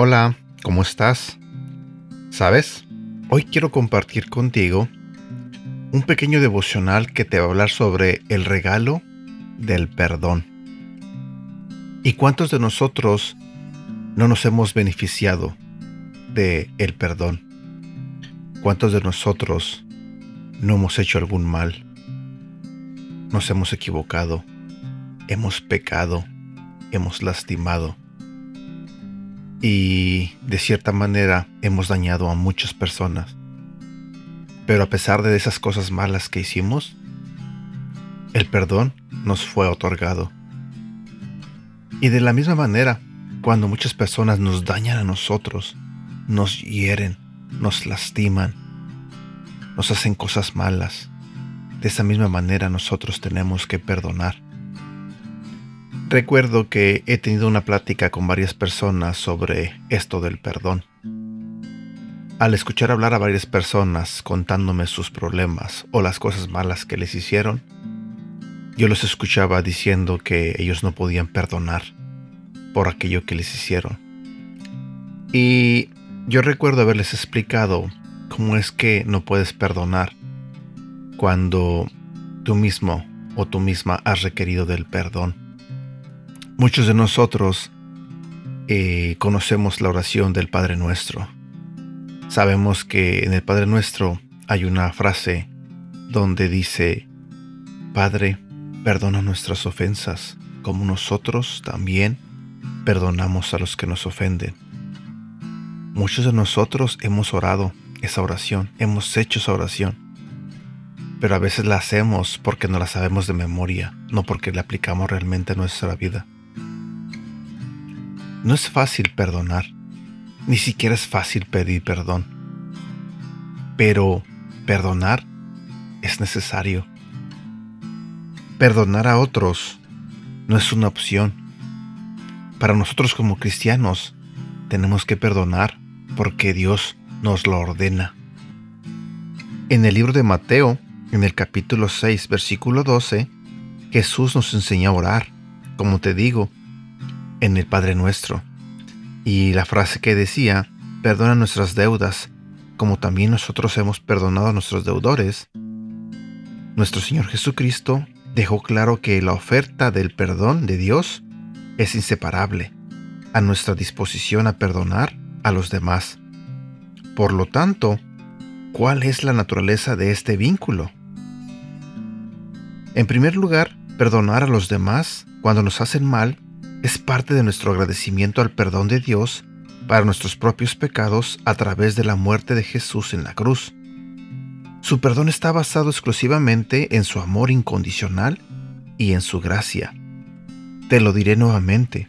Hola, ¿cómo estás? ¿Sabes? Hoy quiero compartir contigo un pequeño devocional que te va a hablar sobre el regalo del perdón. ¿Y cuántos de nosotros no nos hemos beneficiado de el perdón? ¿Cuántos de nosotros no hemos hecho algún mal? Nos hemos equivocado, hemos pecado, hemos lastimado y de cierta manera hemos dañado a muchas personas. Pero a pesar de esas cosas malas que hicimos, el perdón nos fue otorgado. Y de la misma manera, cuando muchas personas nos dañan a nosotros, nos hieren, nos lastiman, nos hacen cosas malas, de esa misma manera nosotros tenemos que perdonar. Recuerdo que he tenido una plática con varias personas sobre esto del perdón. Al escuchar hablar a varias personas contándome sus problemas o las cosas malas que les hicieron, yo los escuchaba diciendo que ellos no podían perdonar por aquello que les hicieron. Y yo recuerdo haberles explicado cómo es que no puedes perdonar cuando tú mismo o tú misma has requerido del perdón. Muchos de nosotros eh, conocemos la oración del Padre Nuestro. Sabemos que en el Padre Nuestro hay una frase donde dice, Padre, perdona nuestras ofensas, como nosotros también perdonamos a los que nos ofenden. Muchos de nosotros hemos orado esa oración, hemos hecho esa oración, pero a veces la hacemos porque no la sabemos de memoria, no porque la aplicamos realmente a nuestra vida. No es fácil perdonar, ni siquiera es fácil pedir perdón. Pero perdonar es necesario. Perdonar a otros no es una opción. Para nosotros como cristianos tenemos que perdonar porque Dios nos lo ordena. En el libro de Mateo, en el capítulo 6, versículo 12, Jesús nos enseña a orar, como te digo, en el Padre Nuestro. Y la frase que decía, perdona nuestras deudas, como también nosotros hemos perdonado a nuestros deudores. Nuestro Señor Jesucristo dejó claro que la oferta del perdón de Dios es inseparable a nuestra disposición a perdonar a los demás. Por lo tanto, ¿cuál es la naturaleza de este vínculo? En primer lugar, perdonar a los demás cuando nos hacen mal es parte de nuestro agradecimiento al perdón de Dios para nuestros propios pecados a través de la muerte de Jesús en la cruz. Su perdón está basado exclusivamente en su amor incondicional y en su gracia. Te lo diré nuevamente.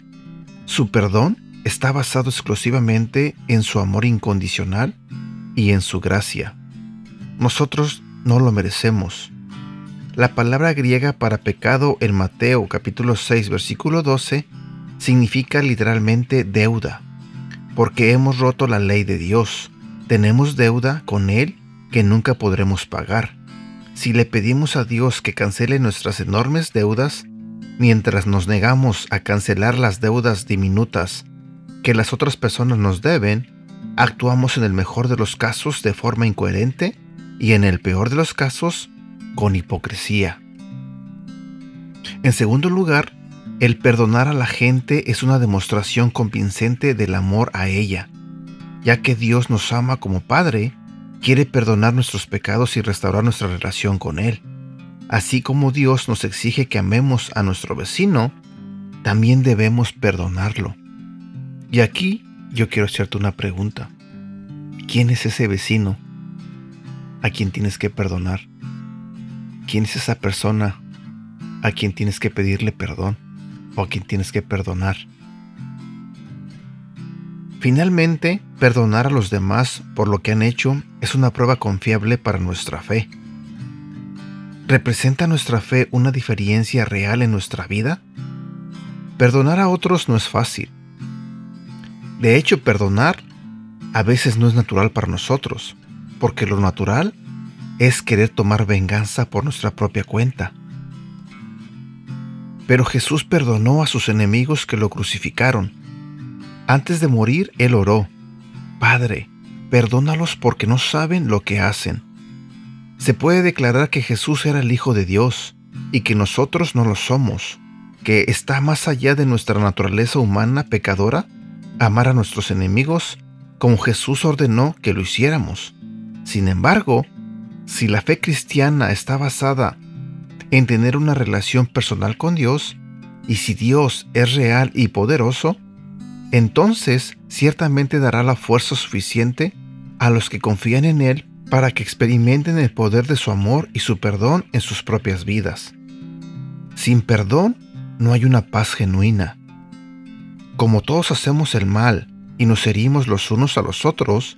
Su perdón está basado exclusivamente en su amor incondicional y en su gracia. Nosotros no lo merecemos. La palabra griega para pecado en Mateo capítulo 6 versículo 12 significa literalmente deuda, porque hemos roto la ley de Dios. Tenemos deuda con Él que nunca podremos pagar. Si le pedimos a Dios que cancele nuestras enormes deudas, mientras nos negamos a cancelar las deudas diminutas que las otras personas nos deben, actuamos en el mejor de los casos de forma incoherente y en el peor de los casos con hipocresía. En segundo lugar, el perdonar a la gente es una demostración convincente del amor a ella, ya que Dios nos ama como Padre, quiere perdonar nuestros pecados y restaurar nuestra relación con Él. Así como Dios nos exige que amemos a nuestro vecino, también debemos perdonarlo. Y aquí yo quiero hacerte una pregunta. ¿Quién es ese vecino a quien tienes que perdonar? ¿Quién es esa persona a quien tienes que pedirle perdón? O a quien tienes que perdonar. Finalmente, perdonar a los demás por lo que han hecho es una prueba confiable para nuestra fe. ¿Representa nuestra fe una diferencia real en nuestra vida? Perdonar a otros no es fácil. De hecho, perdonar a veces no es natural para nosotros, porque lo natural es querer tomar venganza por nuestra propia cuenta. Pero Jesús perdonó a sus enemigos que lo crucificaron. Antes de morir, él oró, Padre, perdónalos porque no saben lo que hacen. Se puede declarar que Jesús era el Hijo de Dios y que nosotros no lo somos, que está más allá de nuestra naturaleza humana pecadora, amar a nuestros enemigos como Jesús ordenó que lo hiciéramos. Sin embargo, si la fe cristiana está basada en tener una relación personal con Dios, y si Dios es real y poderoso, entonces ciertamente dará la fuerza suficiente a los que confían en Él para que experimenten el poder de su amor y su perdón en sus propias vidas. Sin perdón no hay una paz genuina. Como todos hacemos el mal y nos herimos los unos a los otros,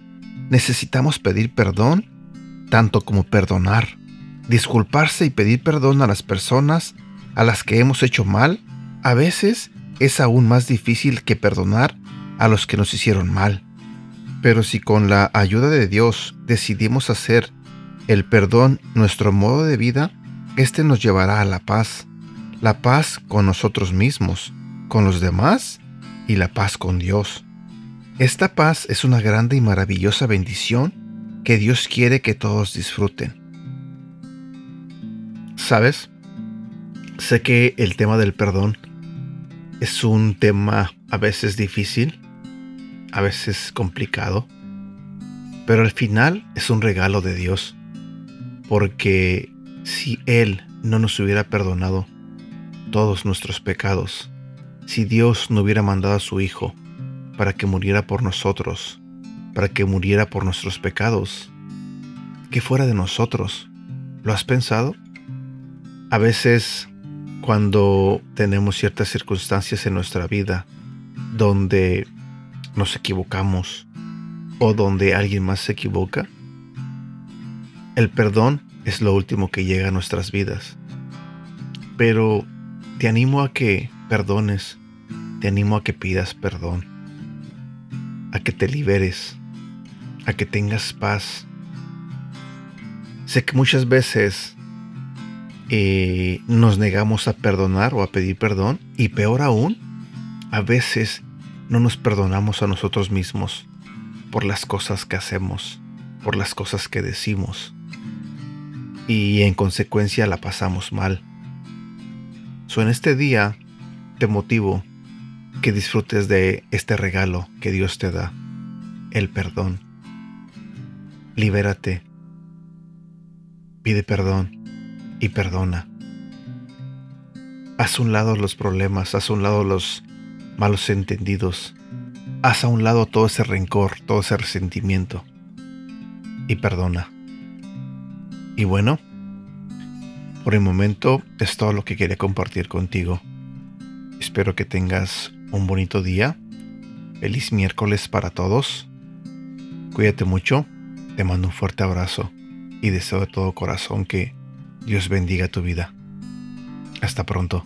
necesitamos pedir perdón tanto como perdonar, disculparse y pedir perdón a las personas a las que hemos hecho mal, a veces es aún más difícil que perdonar a los que nos hicieron mal. Pero si con la ayuda de Dios decidimos hacer el perdón nuestro modo de vida, este nos llevará a la paz, la paz con nosotros mismos, con los demás y la paz con Dios. Esta paz es una grande y maravillosa bendición que Dios quiere que todos disfruten. ¿Sabes? Sé que el tema del perdón es un tema a veces difícil, a veces complicado, pero al final es un regalo de Dios, porque si Él no nos hubiera perdonado todos nuestros pecados, si Dios no hubiera mandado a su Hijo para que muriera por nosotros, para que muriera por nuestros pecados. ¿Qué fuera de nosotros? ¿Lo has pensado? A veces, cuando tenemos ciertas circunstancias en nuestra vida donde nos equivocamos o donde alguien más se equivoca, el perdón es lo último que llega a nuestras vidas. Pero te animo a que perdones, te animo a que pidas perdón, a que te liberes, a que tengas paz. Sé que muchas veces eh, nos negamos a perdonar o a pedir perdón y peor aún, a veces no nos perdonamos a nosotros mismos por las cosas que hacemos, por las cosas que decimos y en consecuencia la pasamos mal. So, en este día te motivo que disfrutes de este regalo que Dios te da, el perdón. Libérate, pide perdón y perdona. Haz a un lado los problemas, haz a un lado los malos entendidos, haz a un lado todo ese rencor, todo ese resentimiento y perdona. Y bueno, por el momento es todo lo que quería compartir contigo. Espero que tengas un bonito día. Feliz miércoles para todos. Cuídate mucho te mando un fuerte abrazo y deseo de todo corazón que Dios bendiga tu vida. Hasta pronto.